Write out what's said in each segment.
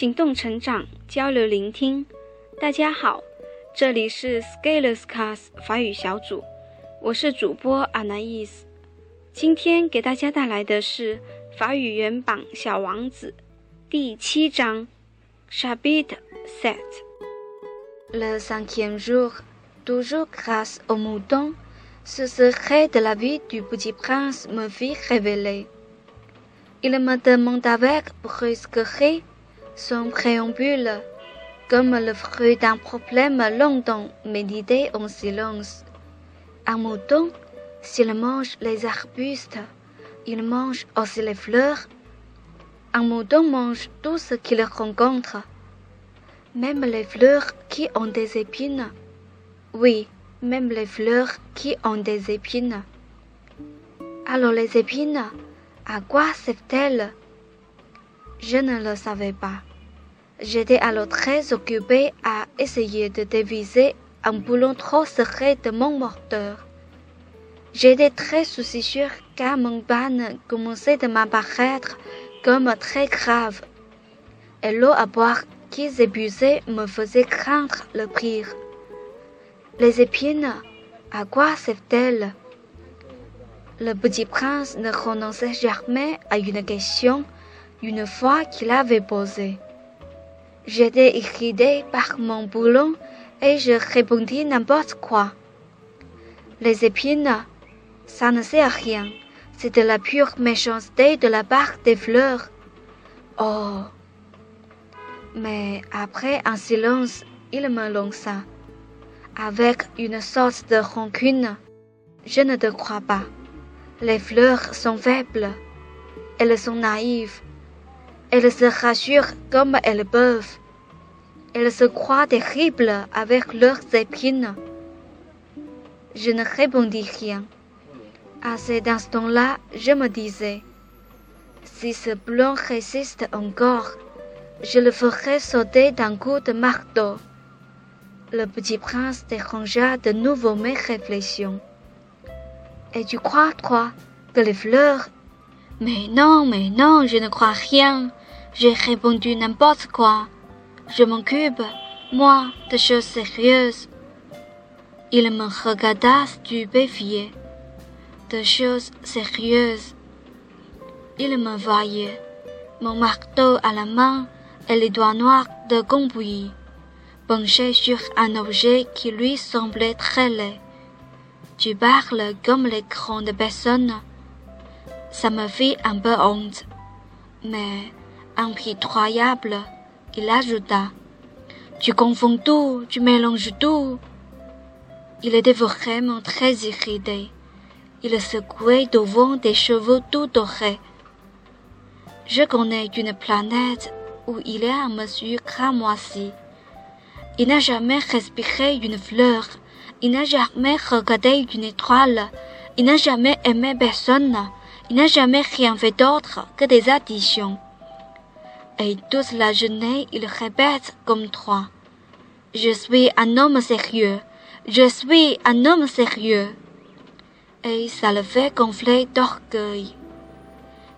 行动成长，交流聆听。大家好，这里是 Scalers Class 法语小组，我是主播 Anais。今天给大家带来的是法语原版《小王子》第七章 Chapitre Sept。Le cinquième jour, toujours grâce au mouton, ce secret de la vie du petit prince me fit révéler. Il me demanda avec brusquerie son préambule, comme le fruit d'un problème longtemps médité en silence. Un mouton, s'il mange les arbustes, il mange aussi les fleurs. Un mouton mange tout ce qu'il rencontre, même les fleurs qui ont des épines. Oui, même les fleurs qui ont des épines. Alors les épines, à quoi servent-elles? Je ne le savais pas. J'étais alors très occupé à essayer de déviser un boulon trop secret de mon moteur. J'étais très soucieux car mon ban commençait de m'apparaître comme très grave. Et l'eau à boire qui s'épuisait me faisait craindre le pire. Les épines, à quoi servent-elles? Le petit prince ne renonçait jamais à une question une fois qu'il avait posé. J'étais irrité par mon boulon et je répondis n'importe quoi. Les épines, ça ne sert à rien. C'est de la pure méchanceté de la part des fleurs. Oh. Mais après un silence, il me lança, avec une sorte de rancune. Je ne te crois pas. Les fleurs sont faibles. Elles sont naïves. Elles se rassurent comme elles peuvent. Elles se croient terribles avec leurs épines. Je ne répondis rien. À cet instant-là, je me disais, si ce blanc résiste encore, je le ferai sauter d'un coup de marteau. Le petit prince dérangea de nouveau mes réflexions. Et tu crois, toi, que les fleurs... Mais non, mais non, je ne crois rien. J'ai répondu n'importe quoi. Je m'occupe, moi, de choses sérieuses. Il me regarda stupéfié. De choses sérieuses. Il me voyait, mon marteau à la main et les doigts noirs de Gombouilly, penché sur un objet qui lui semblait très laid. Tu parles comme les grandes personnes. Ça me fit un peu honte, mais impitoyable, il ajouta. Tu confonds tout, tu mélanges tout. Il était vraiment très irrité. Il secouait devant des cheveux tout dorés. Je connais une planète où il y a un monsieur cramoisi. Il n'a jamais respiré une fleur. Il n'a jamais regardé une étoile. Il n'a jamais aimé personne. Il n'a jamais rien fait d'autre que des additions. Et toute la journée, il répète comme toi. Je suis un homme sérieux. Je suis un homme sérieux. Et ça le fait gonfler d'orgueil.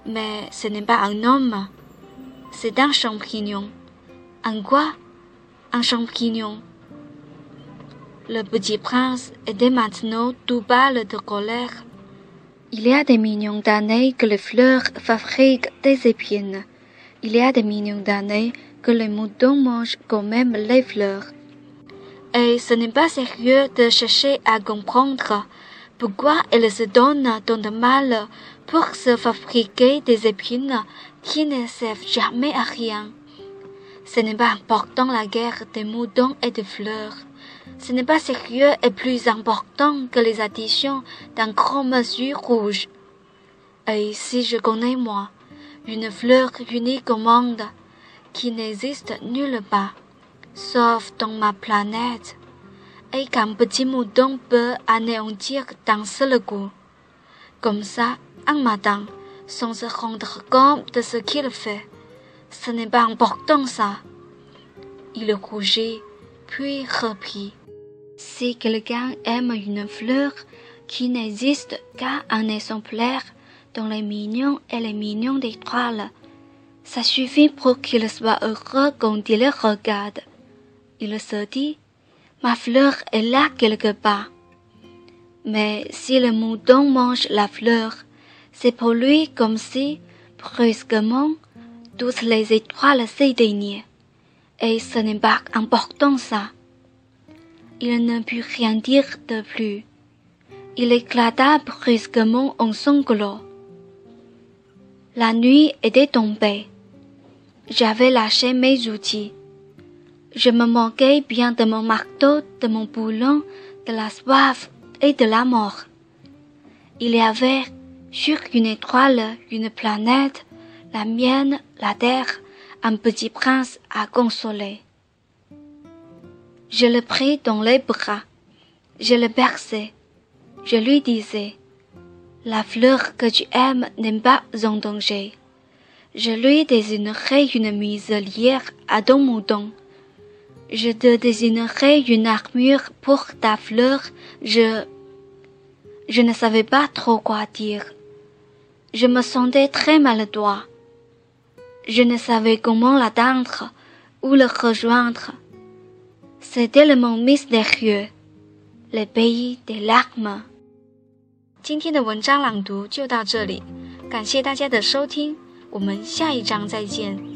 Mais ce n'est pas un homme. C'est un champignon. Un quoi? Un champignon. Le petit prince était maintenant tout pâle de colère. Il y a des millions d'années que les fleurs fabriquent des épines. Il y a des millions d'années que les moutons mangent quand même les fleurs. Et ce n'est pas sérieux de chercher à comprendre pourquoi elles se donnent tant de mal pour se fabriquer des épines qui ne servent jamais à rien. Ce n'est pas important la guerre des moutons et des fleurs. Ce n'est pas sérieux et plus important que les additions d'un grand monsieur rouge. Et si je connais moi, une fleur unique au monde, qui n'existe nulle part, sauf dans ma planète, et qu'un petit mouton peut anéantir d'un seul coup. Comme ça, un matin, sans se rendre compte de ce qu'il fait. Ce n'est pas important ça. Il rougit, puis reprit. Si quelqu'un aime une fleur qui n'existe qu'à un exemplaire dans les millions et les millions d'étoiles, Ça suffit pour qu'il soit heureux quand il le regarde. Il se dit, ma fleur est là quelque part. Mais si le mouton mange la fleur, c'est pour lui comme si, brusquement, toutes les étoiles s'éteignaient. Et ce n'est pas important ça. Il ne put rien dire de plus. Il éclata brusquement en sanglots. La nuit était tombée. J'avais lâché mes outils. Je me moquais bien de mon marteau, de mon boulon, de la soif et de la mort. Il y avait sur une étoile, une planète, la mienne, la terre, un petit prince à consoler. Je le pris dans les bras, je le berçais, je lui disais, la fleur que tu aimes n'est pas en danger. Je lui désignerai une muselière à ton mouton. Je te désignerai une armure pour ta fleur. Je... Je ne savais pas trop quoi dire. Je me sentais très maladroit. Je ne savais comment l'atteindre ou le rejoindre. C'était le monde mystérieux, le pays des larmes. 今天的文章朗读就到这里，感谢大家的收听，我们下一章再见。